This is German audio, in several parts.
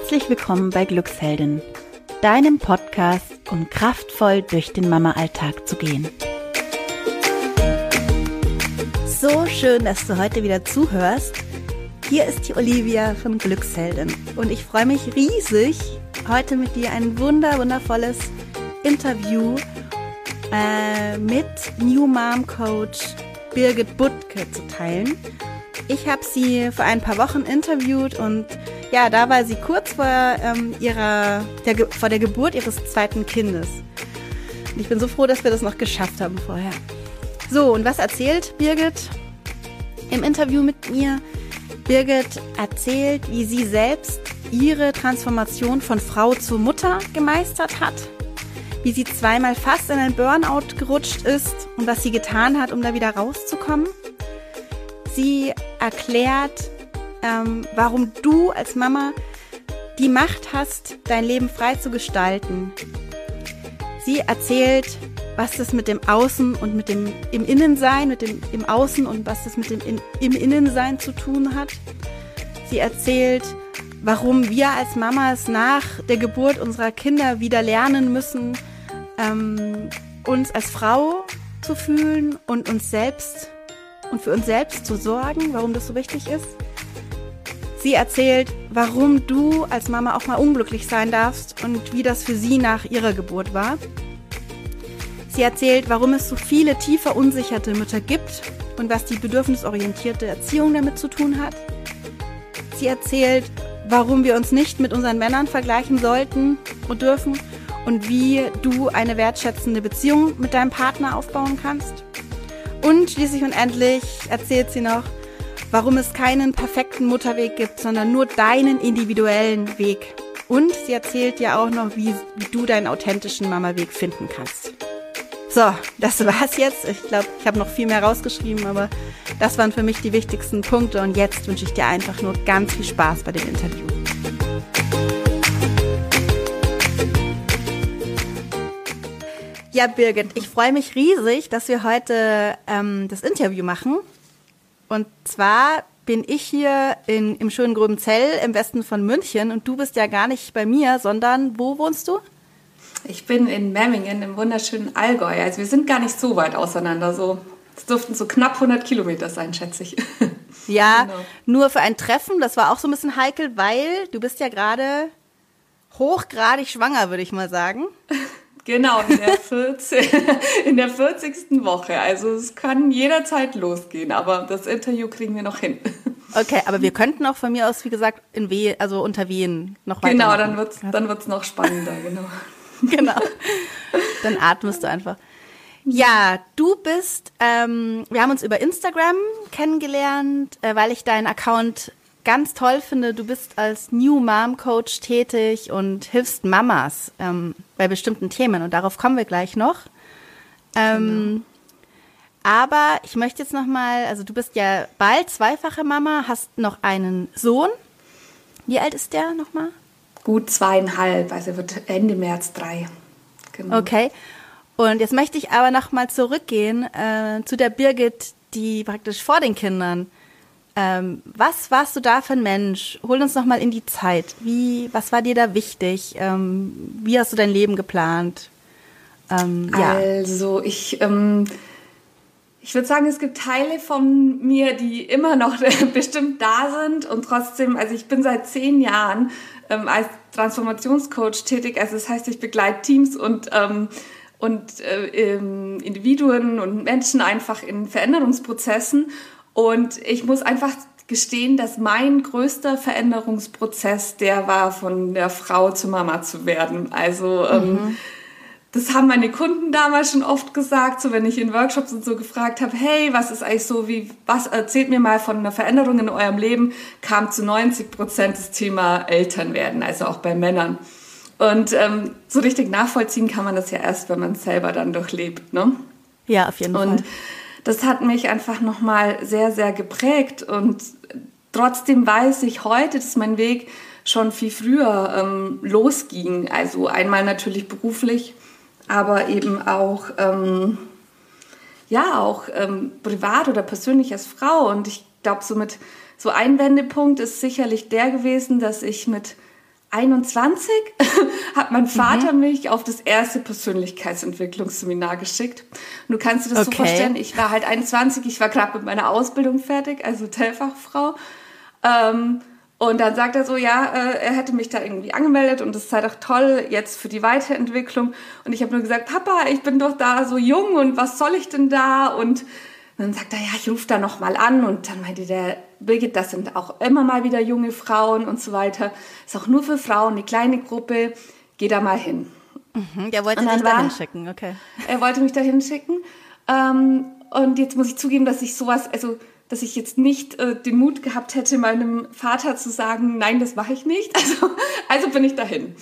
Herzlich willkommen bei Glücksheldin, deinem Podcast, um kraftvoll durch den Mama-Alltag zu gehen. So schön, dass du heute wieder zuhörst. Hier ist die Olivia von Glücksheldin und ich freue mich riesig, heute mit dir ein wunder wundervolles Interview äh, mit New Mom Coach Birgit Butke zu teilen. Ich habe sie vor ein paar Wochen interviewt und ja, da war sie kurz vor, ähm, ihrer, der, vor der Geburt ihres zweiten Kindes. Und ich bin so froh, dass wir das noch geschafft haben vorher. So, und was erzählt Birgit im Interview mit mir? Birgit erzählt, wie sie selbst ihre Transformation von Frau zu Mutter gemeistert hat, wie sie zweimal fast in ein Burnout gerutscht ist und was sie getan hat, um da wieder rauszukommen. Sie erklärt, ähm, warum du als Mama die Macht hast, dein Leben frei zu gestalten. Sie erzählt, was das mit dem Außen und mit dem im Innensein, mit dem im Außen und was das mit dem in, im Innensein zu tun hat. Sie erzählt, warum wir als Mamas nach der Geburt unserer Kinder wieder lernen müssen, ähm, uns als Frau zu fühlen und uns selbst und für uns selbst zu sorgen, warum das so wichtig ist. Sie erzählt, warum du als Mama auch mal unglücklich sein darfst und wie das für sie nach ihrer Geburt war. Sie erzählt, warum es so viele tief verunsicherte Mütter gibt und was die bedürfnisorientierte Erziehung damit zu tun hat. Sie erzählt, warum wir uns nicht mit unseren Männern vergleichen sollten und dürfen und wie du eine wertschätzende Beziehung mit deinem Partner aufbauen kannst. Und schließlich und endlich erzählt sie noch, warum es keinen perfekten Mutterweg gibt, sondern nur deinen individuellen Weg. Und sie erzählt dir auch noch, wie, wie du deinen authentischen Mama-Weg finden kannst. So, das war's jetzt. Ich glaube, ich habe noch viel mehr rausgeschrieben, aber das waren für mich die wichtigsten Punkte. Und jetzt wünsche ich dir einfach nur ganz viel Spaß bei dem Interview. Ja, Birgit, ich freue mich riesig, dass wir heute ähm, das Interview machen. Und zwar bin ich hier in, im schönen Gröbenzell im Westen von München und du bist ja gar nicht bei mir, sondern wo wohnst du? Ich bin in Memmingen im wunderschönen Allgäu. Also wir sind gar nicht so weit auseinander. So, es dürften so knapp 100 Kilometer sein, schätze ich. Ja, genau. nur für ein Treffen. Das war auch so ein bisschen heikel, weil du bist ja gerade hochgradig schwanger, würde ich mal sagen. Genau, in der, 40, in der 40. Woche. Also es kann jederzeit losgehen, aber das Interview kriegen wir noch hin. Okay, aber wir könnten auch von mir aus, wie gesagt, in Weh, also unter Wehen noch weiter. Genau, dann wird's, dann wird's noch spannender, genau. genau. Dann atmest du einfach. Ja, du bist, ähm, wir haben uns über Instagram kennengelernt, äh, weil ich deinen Account ganz toll finde, du bist als New Mom Coach tätig und hilfst Mamas ähm, bei bestimmten Themen und darauf kommen wir gleich noch. Ähm, genau. Aber ich möchte jetzt noch mal, also du bist ja bald zweifache Mama, hast noch einen Sohn. Wie alt ist der noch mal? Gut zweieinhalb, also wird Ende März drei. Genau. Okay. Und jetzt möchte ich aber noch mal zurückgehen äh, zu der Birgit, die praktisch vor den Kindern ähm, was warst du da für ein Mensch? Hol uns noch mal in die Zeit. Wie, was war dir da wichtig? Ähm, wie hast du dein Leben geplant? Ähm, ja. Also ich, ähm, ich würde sagen, es gibt Teile von mir, die immer noch bestimmt da sind und trotzdem, also ich bin seit zehn Jahren ähm, als Transformationscoach tätig. Also das heißt, ich begleite Teams und ähm, und äh, Individuen und Menschen einfach in Veränderungsprozessen. Und ich muss einfach gestehen, dass mein größter Veränderungsprozess der war, von der Frau zur Mama zu werden. Also ähm, mhm. das haben meine Kunden damals schon oft gesagt, so wenn ich in Workshops und so gefragt habe, hey, was ist eigentlich so, wie, was erzählt mir mal von einer Veränderung in eurem Leben, kam zu 90 Prozent das Thema Eltern werden, also auch bei Männern. Und ähm, so richtig nachvollziehen kann man das ja erst, wenn man es selber dann durchlebt, ne? Ja, auf jeden und Fall das hat mich einfach nochmal sehr, sehr geprägt und trotzdem weiß ich heute, dass mein Weg schon viel früher ähm, losging. Also einmal natürlich beruflich, aber eben auch, ähm, ja, auch ähm, privat oder persönlich als Frau. Und ich glaube, so so ein Wendepunkt ist sicherlich der gewesen, dass ich mit 21 hat mein Vater mhm. mich auf das erste Persönlichkeitsentwicklungsseminar geschickt. Und du kannst dir das okay. so vorstellen, ich war halt 21, ich war gerade mit meiner Ausbildung fertig, also Hotelfachfrau. Ähm, und dann sagt er so, ja, äh, er hätte mich da irgendwie angemeldet und das sei doch toll jetzt für die Weiterentwicklung. Und ich habe nur gesagt, Papa, ich bin doch da so jung und was soll ich denn da? Und dann sagt er, ja, ich rufe da noch mal an. Und dann meinte der, Birgit, das sind auch immer mal wieder junge Frauen und so weiter. Ist auch nur für Frauen, eine kleine Gruppe. Geh da mal hin. Mhm, der wollte dich da hinschicken, okay. Er wollte mich da hinschicken. Ähm, und jetzt muss ich zugeben, dass ich sowas, also dass ich jetzt nicht äh, den Mut gehabt hätte, meinem Vater zu sagen, nein, das mache ich nicht. Also, also bin ich dahin.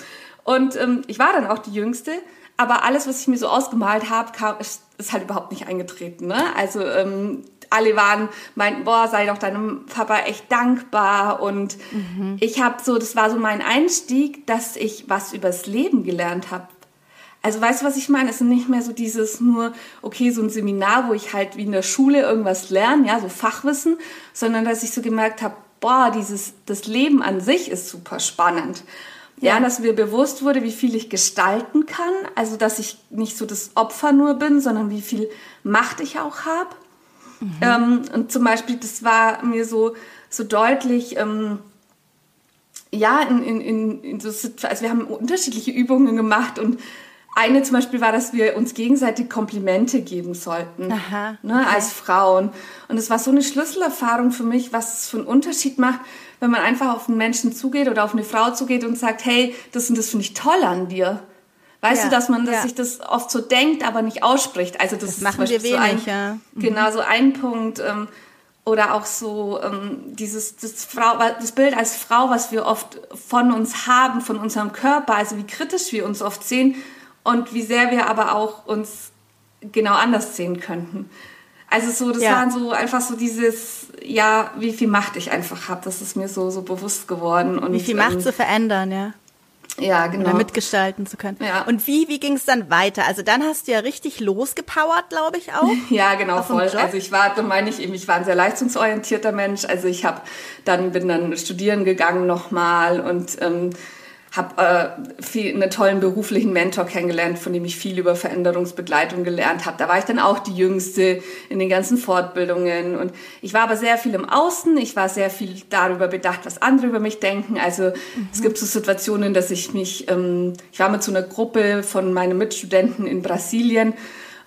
Und ähm, ich war dann auch die Jüngste, aber alles, was ich mir so ausgemalt habe, kam, ist, ist halt überhaupt nicht eingetreten. Ne? Also ähm, alle waren, meinten, boah, sei doch deinem Papa echt dankbar. Und mhm. ich habe so, das war so mein Einstieg, dass ich was übers Leben gelernt habe. Also weißt du, was ich meine? Es ist nicht mehr so dieses nur, okay, so ein Seminar, wo ich halt wie in der Schule irgendwas lerne, ja, so Fachwissen, sondern dass ich so gemerkt habe, boah, dieses, das Leben an sich ist super spannend. Ja. ja, dass mir bewusst wurde, wie viel ich gestalten kann, also dass ich nicht so das Opfer nur bin, sondern wie viel Macht ich auch habe. Mhm. Ähm, und zum Beispiel, das war mir so, so deutlich, ähm, ja, in, in, in, in so, also wir haben unterschiedliche Übungen gemacht und eine zum Beispiel war, dass wir uns gegenseitig Komplimente geben sollten, Aha, ne, okay. als Frauen. Und es war so eine Schlüsselerfahrung für mich, was es für einen Unterschied macht, wenn man einfach auf einen Menschen zugeht oder auf eine Frau zugeht und sagt, hey, das und das finde ich toll an dir. Weißt ja, du, dass man dass ja. sich das oft so denkt, aber nicht ausspricht. Also das, das machen wir wenig, so ein, ja. Mhm. Genau, so ein Punkt. Ähm, oder auch so ähm, dieses das, Frau, das Bild als Frau, was wir oft von uns haben, von unserem Körper, also wie kritisch wir uns oft sehen, und wie sehr wir aber auch uns genau anders sehen könnten. Also so, das ja. waren so einfach so dieses, ja, wie viel Macht ich einfach habe. Das ist mir so, so bewusst geworden. Und, wie viel Macht ähm, zu verändern, ja. Ja, genau. Oder mitgestalten zu können. Ja. Und wie, wie ging es dann weiter? Also dann hast du ja richtig losgepowert, glaube ich auch. ja, genau, voll. Also ich war, meine ich eben, ich war ein sehr leistungsorientierter Mensch. Also ich habe dann, bin dann studieren gegangen nochmal und ähm, habe äh, einen tollen beruflichen Mentor kennengelernt, von dem ich viel über Veränderungsbegleitung gelernt habe. Da war ich dann auch die Jüngste in den ganzen Fortbildungen und ich war aber sehr viel im Außen. Ich war sehr viel darüber bedacht, was andere über mich denken. Also mhm. es gibt so Situationen, dass ich mich, ähm, ich war mit so einer Gruppe von meinen Mitstudenten in Brasilien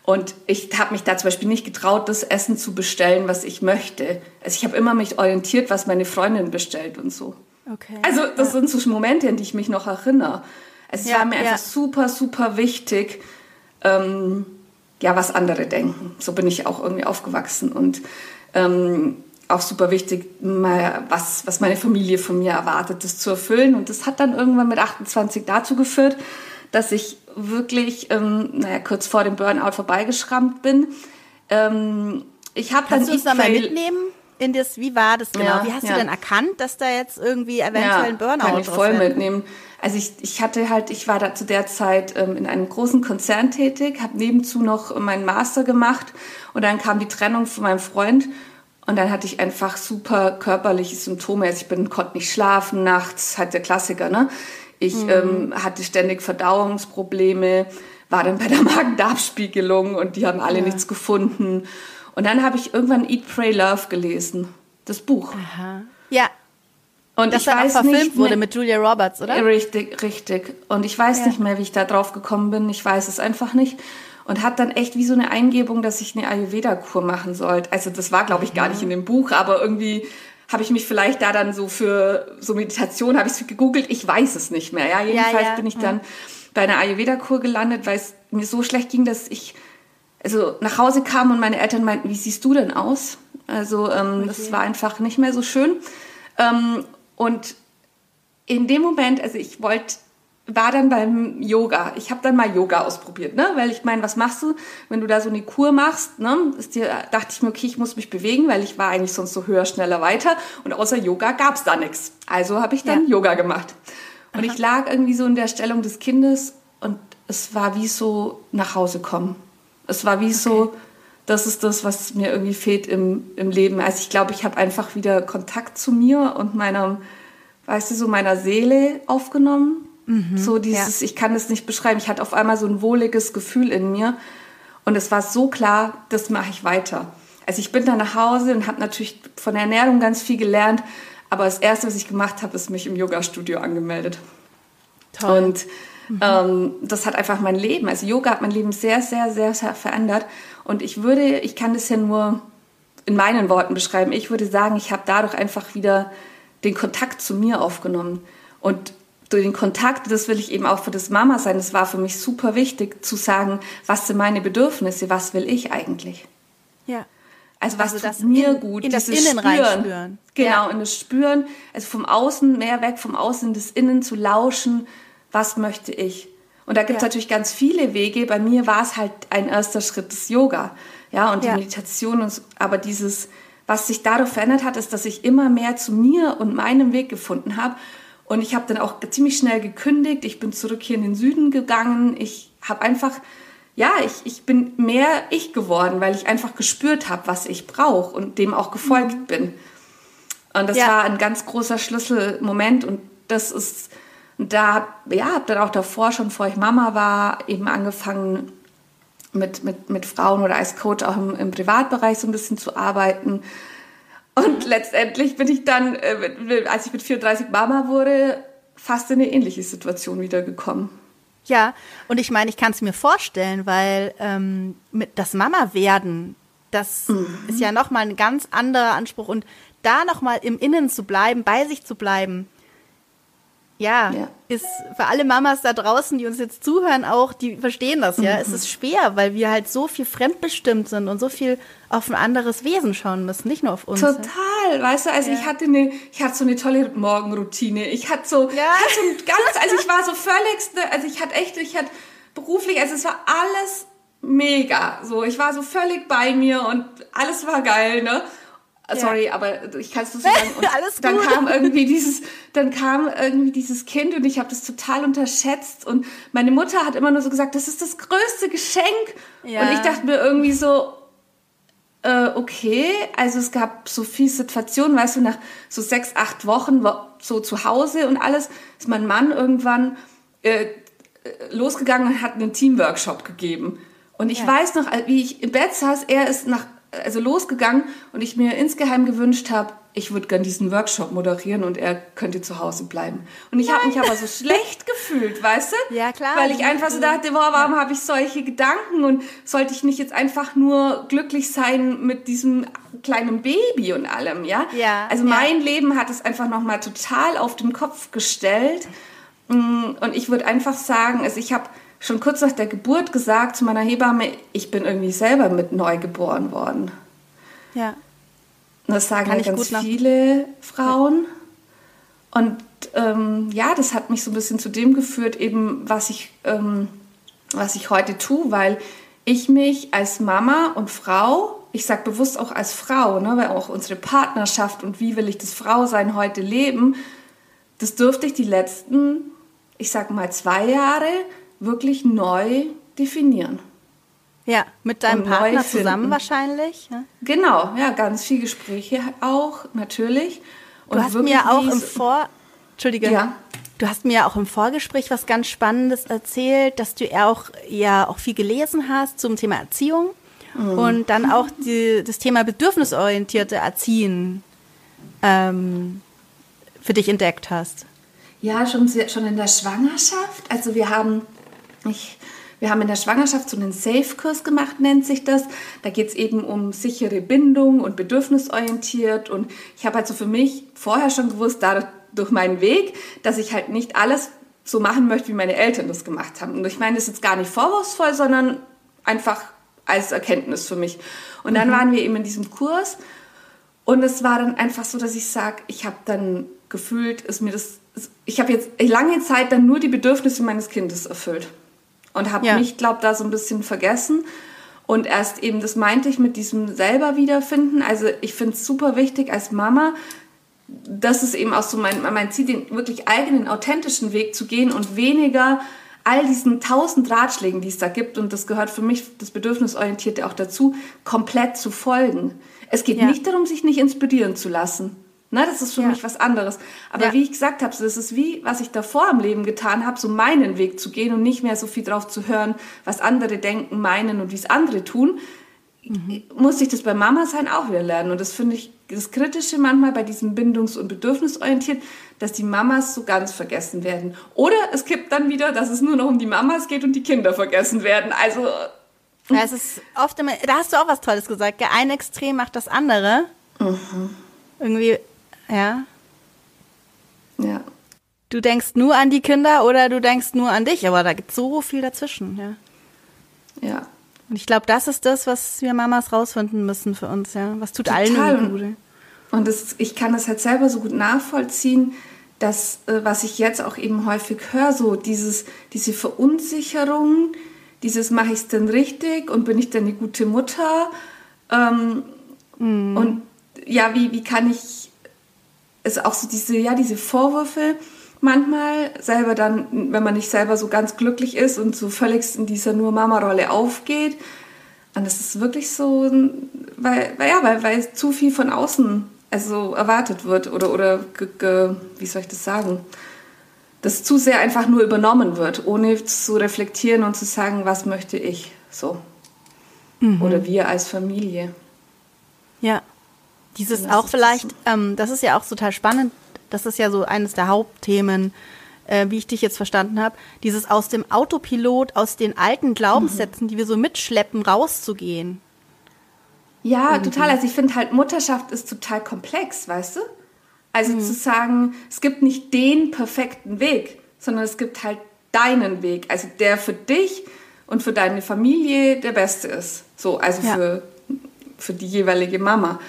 und ich habe mich da zum Beispiel nicht getraut, das Essen zu bestellen, was ich möchte. Also ich habe immer mich orientiert, was meine Freundin bestellt und so. Okay. Also das ja. sind so Momente, an die ich mich noch erinnere. Es ja, war mir einfach super, super wichtig, ähm, ja, was andere denken. So bin ich auch irgendwie aufgewachsen und ähm, auch super wichtig, mal was, was meine Familie von mir erwartet, das zu erfüllen. Und das hat dann irgendwann mit 28 dazu geführt, dass ich wirklich, ähm, naja, kurz vor dem Burnout vorbeigeschrammt bin. Ähm, ich habe dann Kannst du uns da mal mitnehmen? In das, wie war das genau? Ja, wie hast ja. du denn erkannt, dass da jetzt irgendwie eventuell ein Burnout kann ich voll mitnehmen. Also ich, ich hatte halt, ich war da zu der Zeit ähm, in einem großen Konzern tätig, habe nebenzu noch meinen Master gemacht und dann kam die Trennung von meinem Freund und dann hatte ich einfach super körperliche Symptome. Also ich bin, konnte nicht schlafen nachts, halt der Klassiker, ne? Ich mhm. ähm, hatte ständig Verdauungsprobleme, war dann bei der Magen-Darm-Spiegelung und die haben alle ja. nichts gefunden. Und dann habe ich irgendwann Eat, Pray, Love gelesen. Das Buch. Aha. Ja. Und das ich weiß verfilmt nicht wurde mit Julia Roberts, oder? Richtig, richtig. Und ich weiß ja. nicht mehr, wie ich da drauf gekommen bin. Ich weiß es einfach nicht. Und hat dann echt wie so eine Eingebung, dass ich eine Ayurveda-Kur machen sollte. Also das war, glaube ich, gar nicht in dem Buch, aber irgendwie habe ich mich vielleicht da dann so für so Meditation, habe ich es gegoogelt, ich weiß es nicht mehr. Ja, jedenfalls ja, bin ich dann bei einer Ayurveda-Kur gelandet, weil es mir so schlecht ging, dass ich also nach Hause kam und meine Eltern meinten, wie siehst du denn aus? Also ähm, okay. das war einfach nicht mehr so schön. Ähm, und in dem Moment, also ich wollte, war dann beim Yoga. Ich habe dann mal Yoga ausprobiert, ne? Weil ich meine, was machst du, wenn du da so eine Kur machst? Ne? Ist dir, dachte ich mir, okay, ich muss mich bewegen, weil ich war eigentlich sonst so höher, schneller, weiter. Und außer Yoga gab's da nichts. Also habe ich dann ja. Yoga gemacht. Und Aha. ich lag irgendwie so in der Stellung des Kindes und es war wie so nach Hause kommen. Es war wie okay. so, das ist das, was mir irgendwie fehlt im, im Leben. Also ich glaube, ich habe einfach wieder Kontakt zu mir und meinem, weißt du, so meiner Seele aufgenommen. Mhm, so dieses, ja. ich kann das nicht beschreiben. Ich hatte auf einmal so ein wohliges Gefühl in mir. Und es war so klar, das mache ich weiter. Also ich bin dann nach Hause und habe natürlich von der Ernährung ganz viel gelernt. Aber das Erste, was ich gemacht habe, ist mich im Yoga-Studio angemeldet. Toll. Und mhm. ähm, das hat einfach mein Leben, also Yoga hat mein Leben sehr, sehr, sehr, sehr verändert. Und ich würde, ich kann das ja nur in meinen Worten beschreiben, ich würde sagen, ich habe dadurch einfach wieder den Kontakt zu mir aufgenommen. Und durch den Kontakt, das will ich eben auch für das Mama sein, das war für mich super wichtig zu sagen, was sind meine Bedürfnisse, was will ich eigentlich? Ja. Also was also tut mir in, gut, in das Innen Spüren. reinspüren. Genau, ja. in das Spüren, also vom Außen, mehr weg vom Außen, das Innen zu lauschen, was möchte ich? Und da gibt es ja. natürlich ganz viele Wege. Bei mir war es halt ein erster Schritt des Yoga, ja, und die ja. Meditation und so. aber dieses, was sich dadurch verändert hat, ist, dass ich immer mehr zu mir und meinem Weg gefunden habe und ich habe dann auch ziemlich schnell gekündigt. Ich bin zurück hier in den Süden gegangen. Ich habe einfach, ja, ich, ich bin mehr ich geworden, weil ich einfach gespürt habe, was ich brauche und dem auch gefolgt mhm. bin. Und das ja. war ein ganz großer Schlüsselmoment und das ist, da, ja, habe dann auch davor schon, bevor ich Mama war, eben angefangen mit, mit, mit Frauen oder als Coach auch im, im Privatbereich so ein bisschen zu arbeiten und letztendlich bin ich dann, äh, als ich mit 34 Mama wurde, fast in eine ähnliche Situation wiedergekommen. Ja, und ich meine, ich kann es mir vorstellen, weil ähm, mit das Mama werden, das mhm. ist ja nochmal ein ganz anderer Anspruch und da nochmal im Innen zu bleiben, bei sich zu bleiben, ja, ja, ist für alle Mamas da draußen, die uns jetzt zuhören, auch, die verstehen das, ja. Mhm. Es ist schwer, weil wir halt so viel fremdbestimmt sind und so viel auf ein anderes Wesen schauen müssen, nicht nur auf uns. Total, ja. weißt du, also ja. ich hatte eine, ich hatte so eine tolle Morgenroutine. Ich hatte so, ja. ich hatte so ganz, also ich war so völlig, also ich hatte echt, ich hatte beruflich, also es war alles mega. So, ich war so völlig bei mir und alles war geil, ne? Sorry, ja. aber ich kann es so sagen. Und Alles dann kam irgendwie dieses, dann kam irgendwie dieses Kind und ich habe das total unterschätzt. Und meine Mutter hat immer nur so gesagt, das ist das größte Geschenk. Ja. Und ich dachte mir irgendwie so, äh, okay, also es gab so viele Situationen, weißt du, nach so sechs, acht Wochen so zu Hause und alles, ist mein Mann irgendwann äh, losgegangen und hat einen Teamworkshop gegeben. Und ich ja. weiß noch, wie ich im Bett saß, er ist nach also losgegangen und ich mir insgeheim gewünscht habe, ich würde gern diesen Workshop moderieren und er könnte zu Hause bleiben. Und ich habe mich aber so schlecht gefühlt, weißt du? Ja, klar. Weil ich einfach so dachte, boah, warum habe ich solche Gedanken und sollte ich nicht jetzt einfach nur glücklich sein mit diesem kleinen Baby und allem, ja? Ja. Also mein ja. Leben hat es einfach nochmal total auf den Kopf gestellt. Mm, und ich würde einfach sagen, also ich habe schon kurz nach der Geburt gesagt zu meiner Hebamme, ich bin irgendwie selber mit neu geboren worden. Ja. Das sagen ja ganz viele Frauen. Und ähm, ja, das hat mich so ein bisschen zu dem geführt, eben was ich, ähm, was ich heute tue, weil ich mich als Mama und Frau, ich sage bewusst auch als Frau, ne, weil auch unsere Partnerschaft und wie will ich das Frausein heute leben, das durfte ich die letzten, ich sag mal zwei Jahre wirklich neu definieren. Ja, mit deinem Partner zusammen wahrscheinlich. Ja? Genau, ja, ganz viel Gespräche auch, natürlich. Und du hast mir auch im Vor... Entschuldige. Ja. Du hast mir auch im Vorgespräch was ganz Spannendes erzählt, dass du ja auch, ja auch viel gelesen hast zum Thema Erziehung mhm. und dann auch die, das Thema bedürfnisorientierte Erziehen ähm, für dich entdeckt hast. Ja, schon, schon in der Schwangerschaft. Also wir haben ich, wir haben in der Schwangerschaft so einen Safe-Kurs gemacht, nennt sich das. Da geht es eben um sichere Bindung und bedürfnisorientiert. Und ich habe halt so für mich vorher schon gewusst, dadurch, durch meinen Weg, dass ich halt nicht alles so machen möchte, wie meine Eltern das gemacht haben. Und ich meine das ist jetzt gar nicht vorwurfsvoll, sondern einfach als Erkenntnis für mich. Und dann mhm. waren wir eben in diesem Kurs und es war dann einfach so, dass ich sage, ich habe dann gefühlt, ist mir das, ich habe jetzt lange Zeit dann nur die Bedürfnisse meines Kindes erfüllt und habe ja. mich, glaube da so ein bisschen vergessen. Und erst eben, das meinte ich mit diesem selber wiederfinden. Also ich finde es super wichtig als Mama, das ist eben auch so mein, mein Ziel, den wirklich eigenen, authentischen Weg zu gehen und weniger all diesen tausend Ratschlägen, die es da gibt, und das gehört für mich, das Bedürfnisorientierte auch dazu, komplett zu folgen. Es geht ja. nicht darum, sich nicht inspirieren zu lassen. Ne, das ist für ja. mich was anderes. Aber ja. wie ich gesagt habe, so, das ist wie, was ich davor im Leben getan habe, so meinen Weg zu gehen und nicht mehr so viel drauf zu hören, was andere denken, meinen und wie es andere tun. Mhm. Muss ich das bei Mama sein auch wieder lernen. Und das finde ich das Kritische manchmal bei diesem bindungs- und bedürfnisorientiert, dass die Mamas so ganz vergessen werden. Oder es kippt dann wieder, dass es nur noch um die Mamas geht und die Kinder vergessen werden. Also. Ja, es ist oft immer, da hast du auch was Tolles gesagt. Ein Extrem macht das andere. Mhm. Irgendwie ja. Ja. Du denkst nur an die Kinder oder du denkst nur an dich, aber da gibt es so viel dazwischen, ja. Ja. Und ich glaube, das ist das, was wir Mamas rausfinden müssen für uns, ja. Was tut Total. allen gut. Und das, ich kann das halt selber so gut nachvollziehen, dass, äh, was ich jetzt auch eben häufig höre, so dieses, diese Verunsicherung, dieses mache ich es denn richtig und bin ich denn eine gute Mutter? Ähm, mm. Und ja, wie, wie kann ich ist auch so diese, ja, diese Vorwürfe manchmal selber dann, wenn man nicht selber so ganz glücklich ist und so völlig in dieser nur Mama-Rolle aufgeht. Und das ist wirklich so, weil, weil ja, weil, weil zu viel von außen also erwartet wird oder, oder ge, ge, wie soll ich das sagen? dass zu sehr einfach nur übernommen wird, ohne zu reflektieren und zu sagen, was möchte ich so. Mhm. Oder wir als Familie. Ja. Dieses auch vielleicht, ähm, das ist ja auch total spannend, das ist ja so eines der Hauptthemen, äh, wie ich dich jetzt verstanden habe, dieses aus dem Autopilot, aus den alten Glaubenssätzen, mhm. die wir so mitschleppen, rauszugehen. Ja, Irgendwie. total. Also ich finde halt, Mutterschaft ist total komplex, weißt du? Also mhm. zu sagen, es gibt nicht den perfekten Weg, sondern es gibt halt deinen Weg, also der für dich und für deine Familie der beste ist. So, also ja. für, für die jeweilige Mama.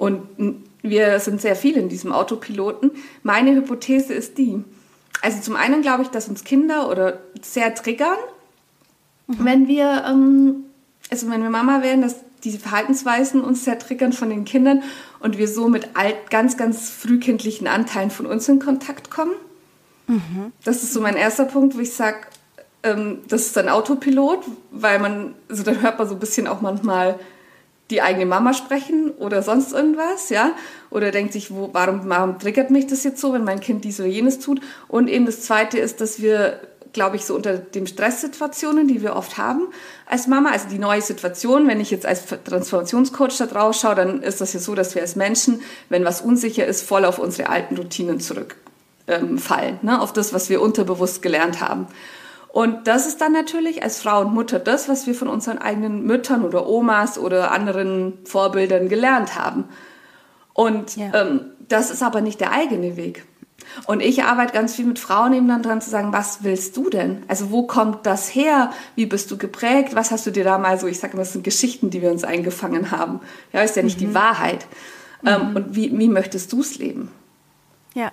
Und wir sind sehr viel in diesem Autopiloten. Meine Hypothese ist die, also zum einen glaube ich, dass uns Kinder oder sehr triggern, mhm. wenn wir, ähm, also wenn wir Mama werden, dass diese Verhaltensweisen uns sehr triggern von den Kindern und wir so mit alt, ganz, ganz frühkindlichen Anteilen von uns in Kontakt kommen. Mhm. Das ist so mein erster Punkt, wo ich sage, ähm, das ist ein Autopilot, weil man, also da hört man so ein bisschen auch manchmal die eigene Mama sprechen oder sonst irgendwas, ja, oder denkt sich, wo, warum, warum triggert mich das jetzt so, wenn mein Kind dies oder jenes tut. Und eben das Zweite ist, dass wir, glaube ich, so unter den Stresssituationen, die wir oft haben als Mama, also die neue Situation, wenn ich jetzt als Transformationscoach da drauf schaue, dann ist das ja so, dass wir als Menschen, wenn was unsicher ist, voll auf unsere alten Routinen zurückfallen, ähm, ne, auf das, was wir unterbewusst gelernt haben. Und das ist dann natürlich als Frau und Mutter das, was wir von unseren eigenen Müttern oder Omas oder anderen Vorbildern gelernt haben. Und ja. ähm, das ist aber nicht der eigene Weg. Und ich arbeite ganz viel mit Frauen eben dann dran zu sagen, was willst du denn? Also wo kommt das her? Wie bist du geprägt? Was hast du dir da mal so, ich sage immer, das sind Geschichten, die wir uns eingefangen haben. Ja, ist ja nicht mhm. die Wahrheit. Ähm, mhm. und wie, wie möchtest du es leben? Ja.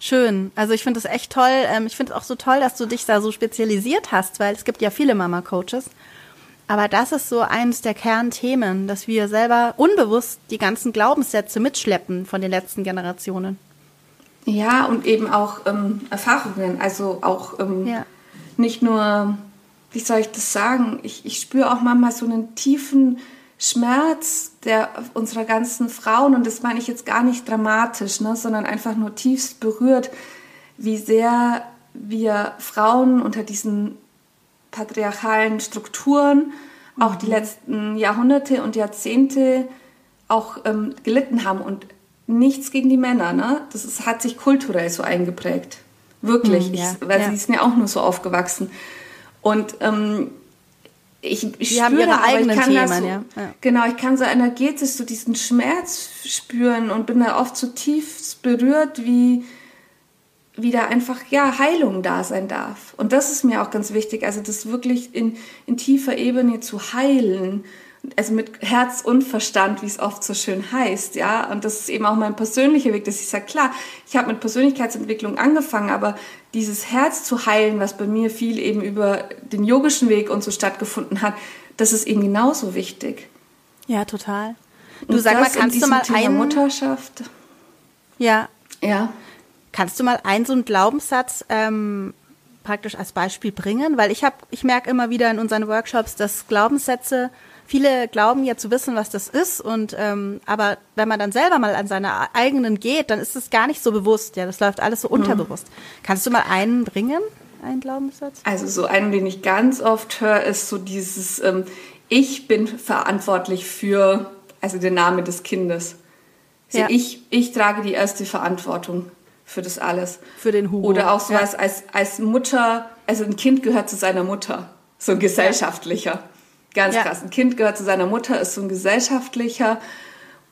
Schön. Also ich finde es echt toll. Ähm, ich finde es auch so toll, dass du dich da so spezialisiert hast, weil es gibt ja viele Mama-Coaches. Aber das ist so eines der Kernthemen, dass wir selber unbewusst die ganzen Glaubenssätze mitschleppen von den letzten Generationen. Ja, und eben auch ähm, Erfahrungen. Also auch ähm, ja. nicht nur, wie soll ich das sagen, ich, ich spüre auch manchmal so einen tiefen Schmerz der unserer ganzen Frauen, und das meine ich jetzt gar nicht dramatisch, ne, sondern einfach nur tiefst berührt, wie sehr wir Frauen unter diesen patriarchalen Strukturen auch die mhm. letzten Jahrhunderte und Jahrzehnte auch ähm, gelitten haben und nichts gegen die Männer, ne? Das ist, hat sich kulturell so eingeprägt. Wirklich, mhm, ja, ich, weil ja. sie sind ja auch nur so aufgewachsen. Und ähm, ich, ich die haben ihre eigenen Themen, so, ja. ja. Genau, ich kann so energetisch so diesen Schmerz spüren und bin da oft so tief berührt, wie, wie da einfach, ja, Heilung da sein darf. Und das ist mir auch ganz wichtig, also das wirklich in, in tiefer Ebene zu heilen also mit Herz und Verstand, wie es oft so schön heißt, ja. Und das ist eben auch mein persönlicher Weg, dass ich sage, klar, ich habe mit Persönlichkeitsentwicklung angefangen, aber dieses Herz zu heilen, was bei mir viel eben über den yogischen Weg und so stattgefunden hat, das ist eben genauso wichtig. Ja, total. Du und sag mal, kannst du mal ein Mutterschaft? Ja. Ja. Kannst du mal einen so einen Glaubenssatz ähm, praktisch als Beispiel bringen? Weil ich habe, ich merke immer wieder in unseren Workshops, dass Glaubenssätze viele glauben ja zu wissen, was das ist. Und ähm, aber wenn man dann selber mal an seine eigenen geht, dann ist es gar nicht so bewusst. Ja, das läuft alles so mhm. unterbewusst. Kannst du mal einen bringen, einen Glaubenssatz? Also so einen, den ich ganz oft höre, ist so dieses ähm, Ich bin verantwortlich für, also der Name des Kindes. Also ja. ich, ich trage die erste Verantwortung für das alles. Für den Hugo. Oder auch sowas ja. als, als Mutter, also ein Kind gehört zu seiner Mutter. So ein gesellschaftlicher. Ganz ja. krass. Ein Kind gehört zu seiner Mutter, ist so ein gesellschaftlicher.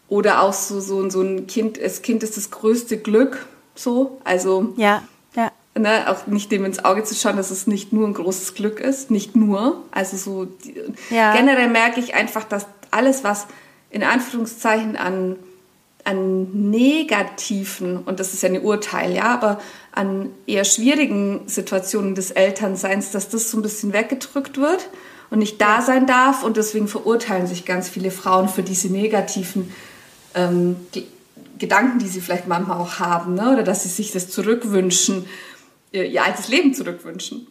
Oder auch so, so, so ein Kind, das Kind ist das größte Glück. So, also. Ja, ja. Ne, auch nicht dem ins Auge zu schauen, dass es nicht nur ein großes Glück ist. Nicht nur. Also so. Ja. Generell merke ich einfach, dass alles, was in Anführungszeichen an an negativen, und das ist ja ein Urteil, ja, aber an eher schwierigen Situationen des Elternseins, dass das so ein bisschen weggedrückt wird und nicht da sein darf. Und deswegen verurteilen sich ganz viele Frauen für diese negativen ähm, Gedanken, die sie vielleicht manchmal auch haben, ne? oder dass sie sich das zurückwünschen, ihr, ihr altes Leben zurückwünschen.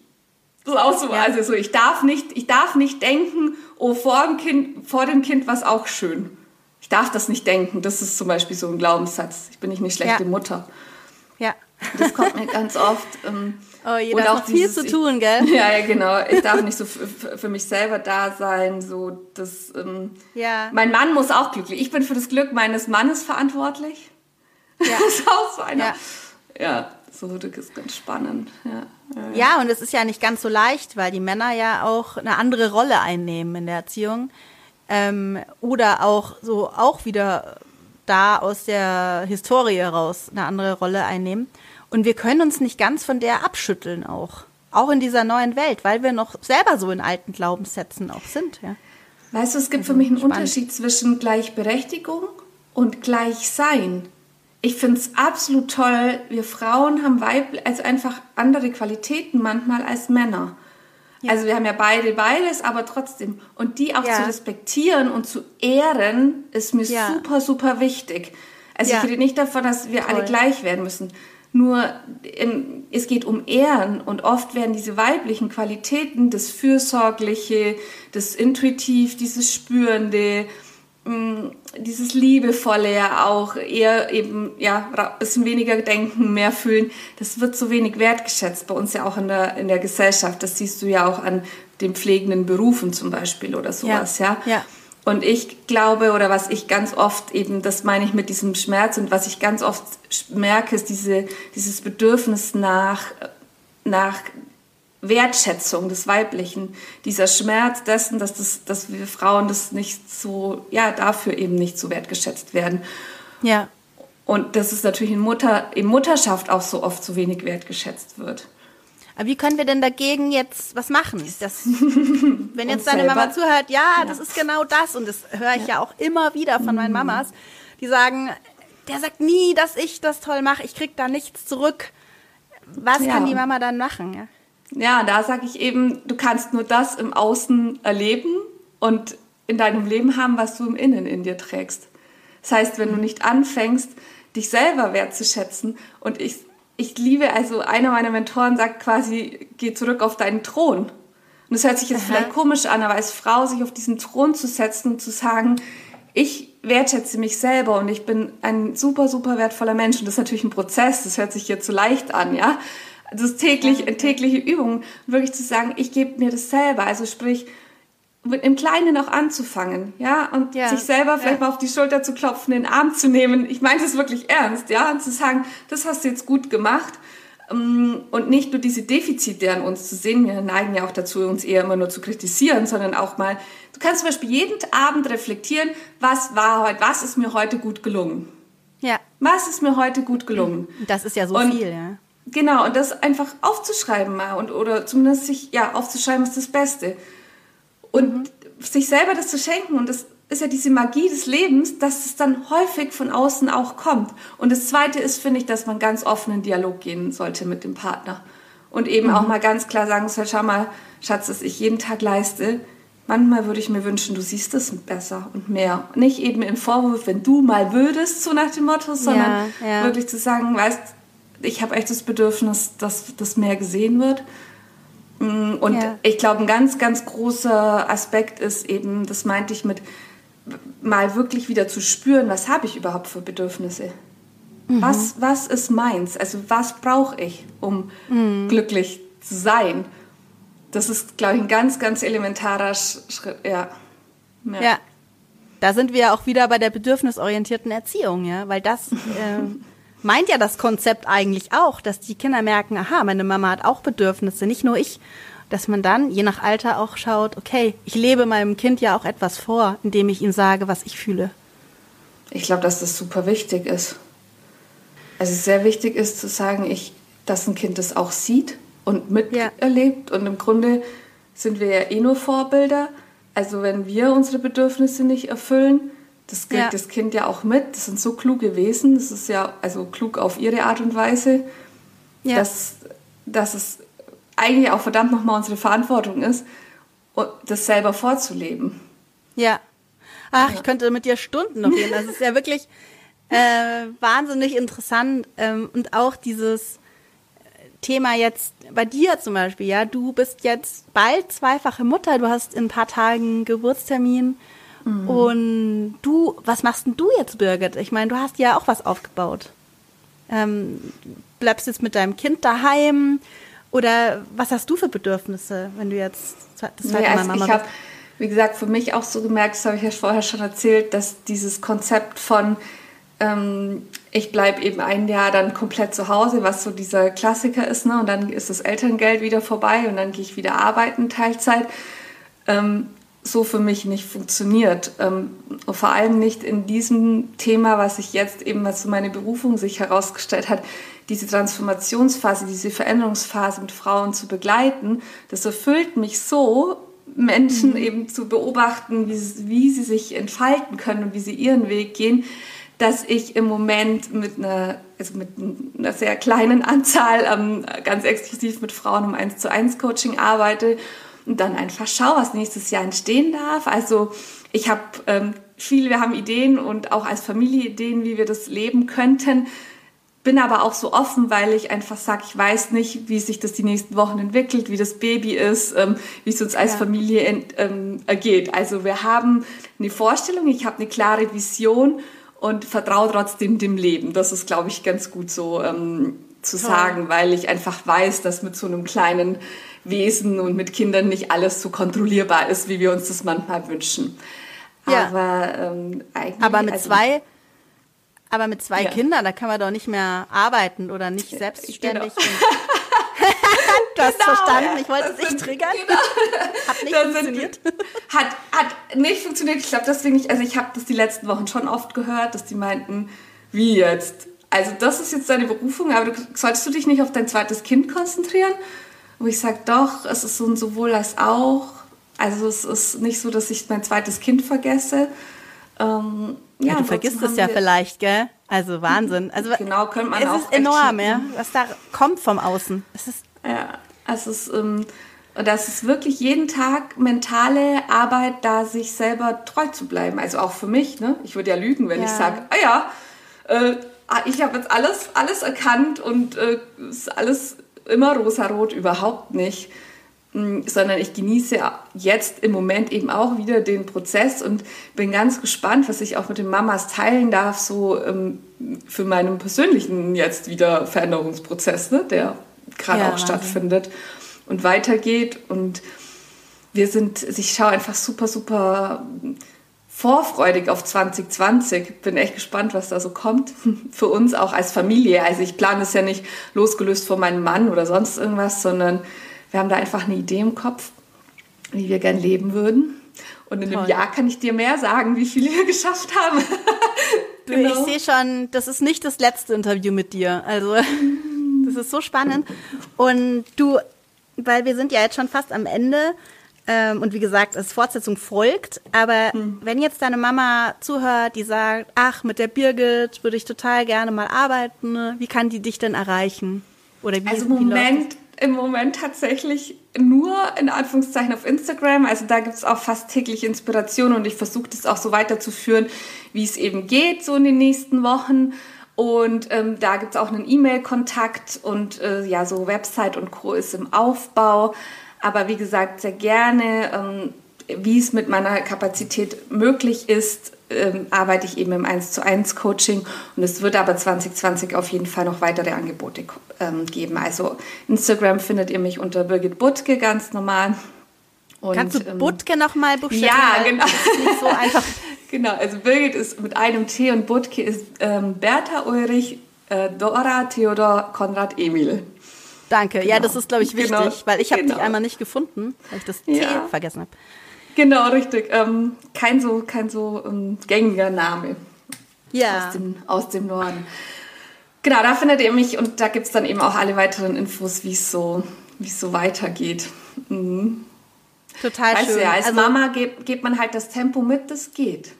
Das ist auch so, ja. also so, ich darf nicht, ich darf nicht denken, oh, vor dem Kind, vor dem Kind war es auch schön ich darf das nicht denken. Das ist zum Beispiel so ein Glaubenssatz. Ich bin nicht eine schlechte ja. Mutter. Ja. Das kommt mir ganz oft. Ähm, oh, jeder auch viel zu tun, gell? Ja, ja, genau. Ich darf nicht so für mich selber da sein. So, das, ähm, ja. Mein Mann muss auch glücklich. Ich bin für das Glück meines Mannes verantwortlich. Ja. das ist auch so einer. Ja. ja, so, das ist ganz spannend. Ja. Ja, ja, und es ist ja nicht ganz so leicht, weil die Männer ja auch eine andere Rolle einnehmen in der Erziehung. Ähm, oder auch so auch wieder da aus der Historie heraus eine andere Rolle einnehmen. Und wir können uns nicht ganz von der abschütteln auch. Auch in dieser neuen Welt, weil wir noch selber so in alten Glaubenssätzen auch sind. Ja. Weißt du, es gibt also, für mich einen spannend. Unterschied zwischen Gleichberechtigung und Gleichsein. Ich finde es absolut toll. Wir Frauen haben Weib also einfach andere Qualitäten manchmal als Männer. Ja. Also wir haben ja beide beides, aber trotzdem. Und die auch ja. zu respektieren und zu ehren, ist mir ja. super, super wichtig. Also ich rede nicht davon, dass wir Toll. alle gleich werden müssen. Nur in, es geht um Ehren und oft werden diese weiblichen Qualitäten, das Fürsorgliche, das Intuitiv, dieses Spürende, Mm, dieses Liebevolle ja auch, eher eben, ja, ein bisschen weniger denken, mehr fühlen, das wird so wenig wertgeschätzt bei uns ja auch in der, in der Gesellschaft. Das siehst du ja auch an den pflegenden Berufen zum Beispiel oder sowas, ja. ja. ja. Und ich glaube, oder was ich ganz oft eben, das meine ich mit diesem Schmerz und was ich ganz oft merke, ist diese, dieses Bedürfnis nach, nach Wertschätzung des Weiblichen, dieser Schmerz dessen, dass, das, dass wir Frauen das nicht so, ja, dafür eben nicht so wertgeschätzt werden. Ja. Und dass es natürlich in, Mutter, in Mutterschaft auch so oft so wenig wertgeschätzt wird. Aber wie können wir denn dagegen jetzt was machen? Das, wenn jetzt deine Mama zuhört, ja, ja, das ist genau das. Und das höre ich ja. ja auch immer wieder von meinen mhm. Mamas, die sagen, der sagt nie, dass ich das toll mache, ich krieg da nichts zurück. Was ja. kann die Mama dann machen? Ja? ja, da sage ich eben, du kannst nur das im Außen erleben und in deinem Leben haben, was du im Innen in dir trägst. Das heißt, wenn du nicht anfängst, dich selber wertzuschätzen und ich, ich liebe, also einer meiner Mentoren sagt quasi, geh zurück auf deinen Thron. Und das hört sich jetzt Aha. vielleicht komisch an, aber als Frau sich auf diesen Thron zu setzen und zu sagen, ich wertschätze mich selber und ich bin ein super, super wertvoller Mensch. Und das ist natürlich ein Prozess, das hört sich jetzt so leicht an, ja das ist täglich, tägliche Übung, wirklich zu sagen, ich gebe mir das selber. Also sprich, im Kleinen auch anzufangen, ja, und ja, sich selber vielleicht ja. mal auf die Schulter zu klopfen, den Arm zu nehmen. Ich meine das wirklich ernst, ja, und zu sagen, das hast du jetzt gut gemacht. Ähm, und nicht nur diese Defizite an uns zu sehen, wir neigen ja auch dazu, uns eher immer nur zu kritisieren, sondern auch mal, du kannst zum Beispiel jeden Abend reflektieren, was war heute, was ist mir heute gut gelungen? Ja. Was ist mir heute gut gelungen? Das ist ja so und, viel, ja. Genau, und das einfach aufzuschreiben mal und oder zumindest sich ja aufzuschreiben ist das Beste. Und mhm. sich selber das zu schenken und das ist ja diese Magie des Lebens, dass es dann häufig von außen auch kommt. Und das zweite ist, finde ich, dass man ganz offen in Dialog gehen sollte mit dem Partner. Und eben mhm. auch mal ganz klar sagen soll, schau mal, Schatz, was ich jeden Tag leiste, manchmal würde ich mir wünschen, du siehst es besser und mehr. Nicht eben im Vorwurf, wenn du mal würdest, so nach dem Motto, sondern ja, ja. wirklich zu sagen, weißt, ich habe echt das Bedürfnis, dass das mehr gesehen wird. Mm, und ja. ich glaube, ein ganz, ganz großer Aspekt ist eben, das meinte ich mit, mal wirklich wieder zu spüren, was habe ich überhaupt für Bedürfnisse? Mhm. Was, was ist meins? Also was brauche ich, um mhm. glücklich zu sein? Das ist, glaube ich, ein ganz, ganz elementarer Schritt. Ja. ja. ja. Da sind wir auch wieder bei der bedürfnisorientierten Erziehung, ja, weil das äh, meint ja das Konzept eigentlich auch, dass die Kinder merken, aha, meine Mama hat auch Bedürfnisse, nicht nur ich. Dass man dann, je nach Alter, auch schaut, okay, ich lebe meinem Kind ja auch etwas vor, indem ich ihm sage, was ich fühle. Ich glaube, dass das super wichtig ist. Also sehr wichtig ist zu sagen, ich, dass ein Kind das auch sieht und miterlebt. Ja. Und im Grunde sind wir ja eh nur Vorbilder. Also wenn wir unsere Bedürfnisse nicht erfüllen, das kriegt ja. das Kind ja auch mit. Das sind so kluge Wesen. Das ist ja also klug auf ihre Art und Weise, ja. dass, dass es eigentlich auch verdammt nochmal unsere Verantwortung ist, das selber vorzuleben. Ja. Ach, ja. ich könnte mit dir Stunden noch reden. Das ist ja wirklich äh, wahnsinnig interessant. Ähm, und auch dieses Thema jetzt bei dir zum Beispiel, ja, du bist jetzt bald zweifache Mutter, du hast in ein paar Tagen Geburtstermin. Mhm. Und du, was machst denn du jetzt, Birgit? Ich meine, du hast ja auch was aufgebaut. Ähm, bleibst jetzt mit deinem Kind daheim oder was hast du für Bedürfnisse, wenn du jetzt das zweite Mal also Mama ich habe, wie gesagt, für mich auch so gemerkt, das habe ich ja vorher schon erzählt, dass dieses Konzept von ähm, ich bleibe eben ein Jahr dann komplett zu Hause, was so dieser Klassiker ist, ne? und dann ist das Elterngeld wieder vorbei und dann gehe ich wieder arbeiten, Teilzeit. Ähm, so für mich nicht funktioniert. Ähm, vor allem nicht in diesem Thema, was sich jetzt eben, was so meine Berufung sich herausgestellt hat, diese Transformationsphase, diese Veränderungsphase mit Frauen zu begleiten. Das erfüllt mich so, Menschen mhm. eben zu beobachten, wie, wie sie sich entfalten können und wie sie ihren Weg gehen, dass ich im Moment mit einer, also mit einer sehr kleinen Anzahl ähm, ganz exklusiv mit Frauen im 1 zu 1 Coaching arbeite und dann einfach schau, was nächstes Jahr entstehen darf. Also ich habe ähm, viele, wir haben Ideen und auch als Familie Ideen, wie wir das leben könnten. Bin aber auch so offen, weil ich einfach sage, ich weiß nicht, wie sich das die nächsten Wochen entwickelt, wie das Baby ist, ähm, wie es uns als ja. Familie ent, ähm, ergeht. Also wir haben eine Vorstellung, ich habe eine klare Vision und vertraue trotzdem dem Leben. Das ist, glaube ich, ganz gut so ähm, zu Toll. sagen, weil ich einfach weiß, dass mit so einem kleinen Wesen und mit Kindern nicht alles so kontrollierbar ist, wie wir uns das manchmal wünschen. Ja. Aber ähm, eigentlich. Aber mit also, zwei. Aber mit zwei ja. Kindern, da kann man doch nicht mehr arbeiten oder nicht selbstständig. Genau. du hast genau, verstanden, ja, ich wollte es nicht triggern. Genau. Hat nicht das funktioniert. Sind, hat, hat nicht funktioniert. Ich glaube deswegen nicht, also ich habe das die letzten Wochen schon oft gehört, dass die meinten, wie jetzt? Also das ist jetzt deine Berufung, aber du, solltest du dich nicht auf dein zweites Kind konzentrieren? wo ich sage, doch, es ist so ein sowohl als auch. Also es ist nicht so, dass ich mein zweites Kind vergesse. Ähm, ja, ja, du vergisst es ja vielleicht, gell? Also Wahnsinn. Also genau, könnte man es auch. Es ist enorm, ja, was da kommt vom Außen. Es ist ja, es ist ähm, das ist wirklich jeden Tag mentale Arbeit, da sich selber treu zu bleiben. Also auch für mich. Ne? Ich würde ja lügen, wenn ja. ich sage, ah ja, äh, ich habe jetzt alles alles erkannt und äh, ist alles immer rosarot, überhaupt nicht, mm, sondern ich genieße jetzt im Moment eben auch wieder den Prozess und bin ganz gespannt, was ich auch mit den Mamas teilen darf, so ähm, für meinen persönlichen jetzt wieder Veränderungsprozess, ne, der gerade ja, auch stattfindet und weitergeht. Und wir sind, ich schaue einfach super, super vorfreudig auf 2020. Bin echt gespannt, was da so kommt. Für uns auch als Familie. Also ich plane es ja nicht losgelöst von meinem Mann oder sonst irgendwas, sondern wir haben da einfach eine Idee im Kopf, wie wir gern leben würden. Und in Toll. einem Jahr kann ich dir mehr sagen, wie viele wir geschafft haben. genau. Ich sehe schon, das ist nicht das letzte Interview mit dir. Also das ist so spannend. Und du, weil wir sind ja jetzt schon fast am Ende, ähm, und wie gesagt, es Fortsetzung folgt. Aber hm. wenn jetzt deine Mama zuhört, die sagt, ach, mit der Birgit würde ich total gerne mal arbeiten, ne? wie kann die dich denn erreichen? Oder wie, also im Moment, im Moment tatsächlich nur in Anführungszeichen auf Instagram. Also da gibt es auch fast täglich Inspiration und ich versuche das auch so weiterzuführen, wie es eben geht, so in den nächsten Wochen. Und ähm, da gibt es auch einen E-Mail-Kontakt und äh, ja, so Website und Co. ist im Aufbau. Aber wie gesagt, sehr gerne, ähm, wie es mit meiner Kapazität möglich ist, ähm, arbeite ich eben im 1 zu 1 Coaching und es wird aber 2020 auf jeden Fall noch weitere Angebote ähm, geben. Also Instagram findet ihr mich unter Birgit Butke ganz normal. Und, Kannst du ähm, Butke nochmal buchstabieren? Ja, genau. So einfach. genau, also Birgit ist mit einem T und Butke ist ähm, Bertha Ulrich, äh, Dora, Theodor, Konrad, Emil. Danke. Genau. Ja, das ist, glaube ich, wichtig, genau. weil ich habe genau. dich einmal nicht gefunden, weil ich das T ja. vergessen habe. Genau, richtig. Ähm, kein so, kein so ähm, gängiger Name. Ja. Aus dem, aus dem Norden. Genau, da findet ihr mich und da gibt es dann eben auch alle weiteren Infos, wie es so, so weitergeht. Mhm. Total weißt schön. Ja, als also, Mama geht, geht man halt das Tempo mit, das geht.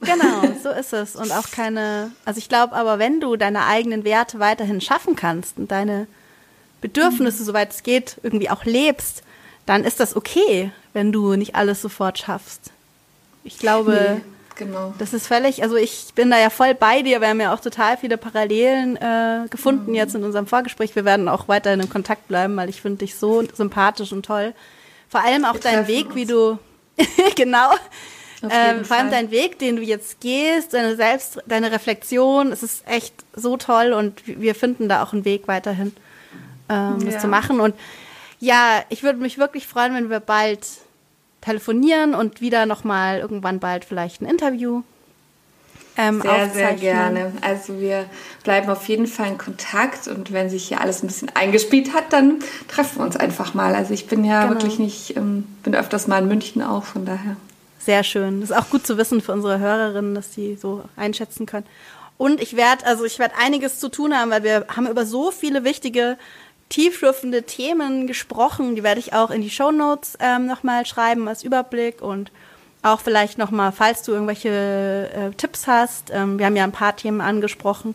Genau, so ist es. Und auch keine, also ich glaube aber, wenn du deine eigenen Werte weiterhin schaffen kannst und deine Bedürfnisse, soweit es geht, irgendwie auch lebst, dann ist das okay, wenn du nicht alles sofort schaffst. Ich glaube, nee, genau. das ist völlig, also ich bin da ja voll bei dir. Wir haben ja auch total viele Parallelen äh, gefunden mhm. jetzt in unserem Vorgespräch. Wir werden auch weiterhin in Kontakt bleiben, weil ich finde dich so sympathisch und toll. Vor allem auch dein Weg, uns. wie du, genau, ähm, vor allem dein Weg, den du jetzt gehst, deine Selbst, deine Reflexion, es ist echt so toll und wir finden da auch einen Weg weiterhin, ähm, ja. das zu machen. Und ja, ich würde mich wirklich freuen, wenn wir bald telefonieren und wieder nochmal irgendwann bald vielleicht ein Interview ähm, sehr, sehr gerne. Also wir bleiben auf jeden Fall in Kontakt und wenn sich hier alles ein bisschen eingespielt hat, dann treffen wir uns einfach mal. Also ich bin ja genau. wirklich nicht, ähm, bin öfters mal in München auch, von daher. Sehr schön. Das ist auch gut zu wissen für unsere Hörerinnen, dass die so einschätzen können. Und ich werde, also ich werde einiges zu tun haben, weil wir haben über so viele wichtige tiefschürfende Themen gesprochen. Die werde ich auch in die Show Notes ähm, nochmal schreiben als Überblick und auch vielleicht nochmal, falls du irgendwelche äh, Tipps hast. Ähm, wir haben ja ein paar Themen angesprochen,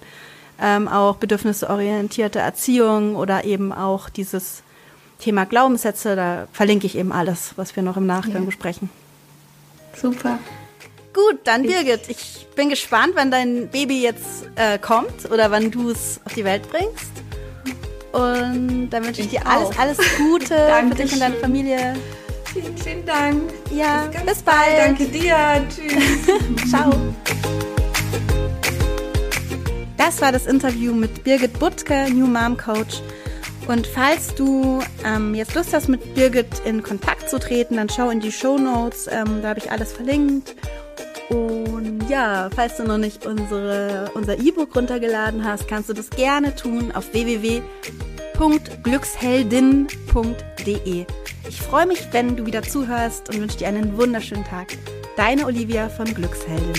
ähm, auch bedürfnisorientierte Erziehung oder eben auch dieses Thema Glaubenssätze. Da verlinke ich eben alles, was wir noch im Nachgang ja. besprechen. Super. Gut, dann Birgit, ich bin gespannt, wann dein Baby jetzt äh, kommt oder wann du es auf die Welt bringst. Und dann wünsche ich, dir alles, auch. alles Gute für dich und deine Familie. Vielen, vielen Dank. Ja, bis, bis bald. Danke dir. Tschüss. Ciao. Das war das Interview mit Birgit Butke, New Mom Coach. Und falls du ähm, jetzt Lust hast, mit Birgit in Kontakt zu treten, dann schau in die Show Notes. Ähm, da habe ich alles verlinkt. Und ja, falls du noch nicht unsere, unser E-Book runtergeladen hast, kannst du das gerne tun auf www.glücksheldin.de. Ich freue mich, wenn du wieder zuhörst und wünsche dir einen wunderschönen Tag. Deine Olivia von Glücksheldin.